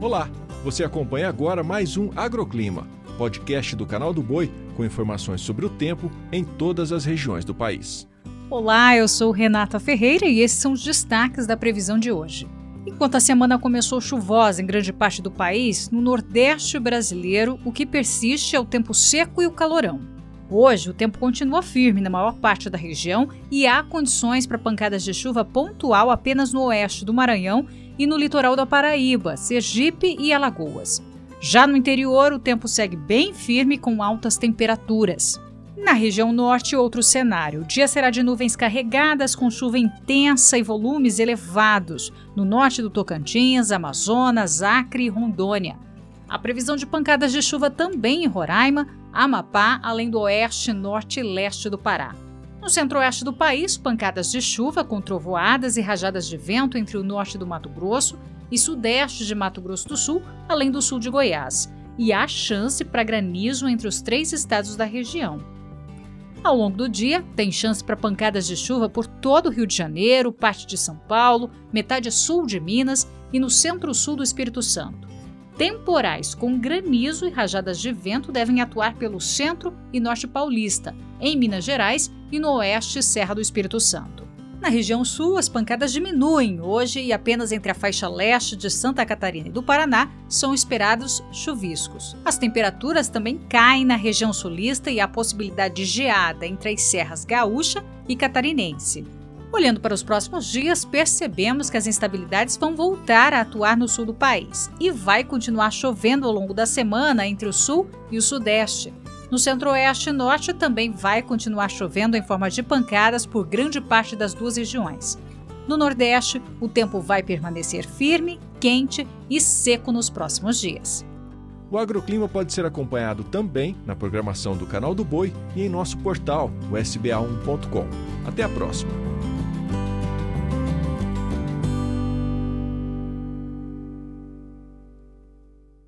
Olá, você acompanha agora mais um Agroclima, podcast do canal do Boi com informações sobre o tempo em todas as regiões do país. Olá, eu sou Renata Ferreira e esses são os destaques da previsão de hoje. Enquanto a semana começou chuvosa em grande parte do país, no Nordeste brasileiro o que persiste é o tempo seco e o calorão. Hoje, o tempo continua firme na maior parte da região e há condições para pancadas de chuva pontual apenas no oeste do Maranhão e no litoral da Paraíba, Sergipe e Alagoas. Já no interior, o tempo segue bem firme com altas temperaturas. Na região norte, outro cenário. O dia será de nuvens carregadas com chuva intensa e volumes elevados no norte do Tocantins, Amazonas, Acre e Rondônia. A previsão de pancadas de chuva também em Roraima, Amapá, além do oeste, norte e leste do Pará. No centro-oeste do país, pancadas de chuva com trovoadas e rajadas de vento entre o norte do Mato Grosso e sudeste de Mato Grosso do Sul, além do sul de Goiás. E há chance para granizo entre os três estados da região. Ao longo do dia, tem chance para pancadas de chuva por todo o Rio de Janeiro, parte de São Paulo, metade sul de Minas e no centro-sul do Espírito Santo temporais com granizo e rajadas de vento devem atuar pelo centro e norte paulista, em Minas Gerais e no oeste Serra do Espírito Santo. Na região sul, as pancadas diminuem hoje e apenas entre a faixa leste de Santa Catarina e do Paraná são esperados chuviscos. As temperaturas também caem na região sulista e há possibilidade de geada entre as serras gaúcha e catarinense. Olhando para os próximos dias, percebemos que as instabilidades vão voltar a atuar no sul do país e vai continuar chovendo ao longo da semana entre o sul e o sudeste. No centro-oeste e norte também vai continuar chovendo em forma de pancadas por grande parte das duas regiões. No Nordeste, o tempo vai permanecer firme, quente e seco nos próximos dias. O agroclima pode ser acompanhado também na programação do Canal do Boi e em nosso portal, o sba1.com. Até a próxima!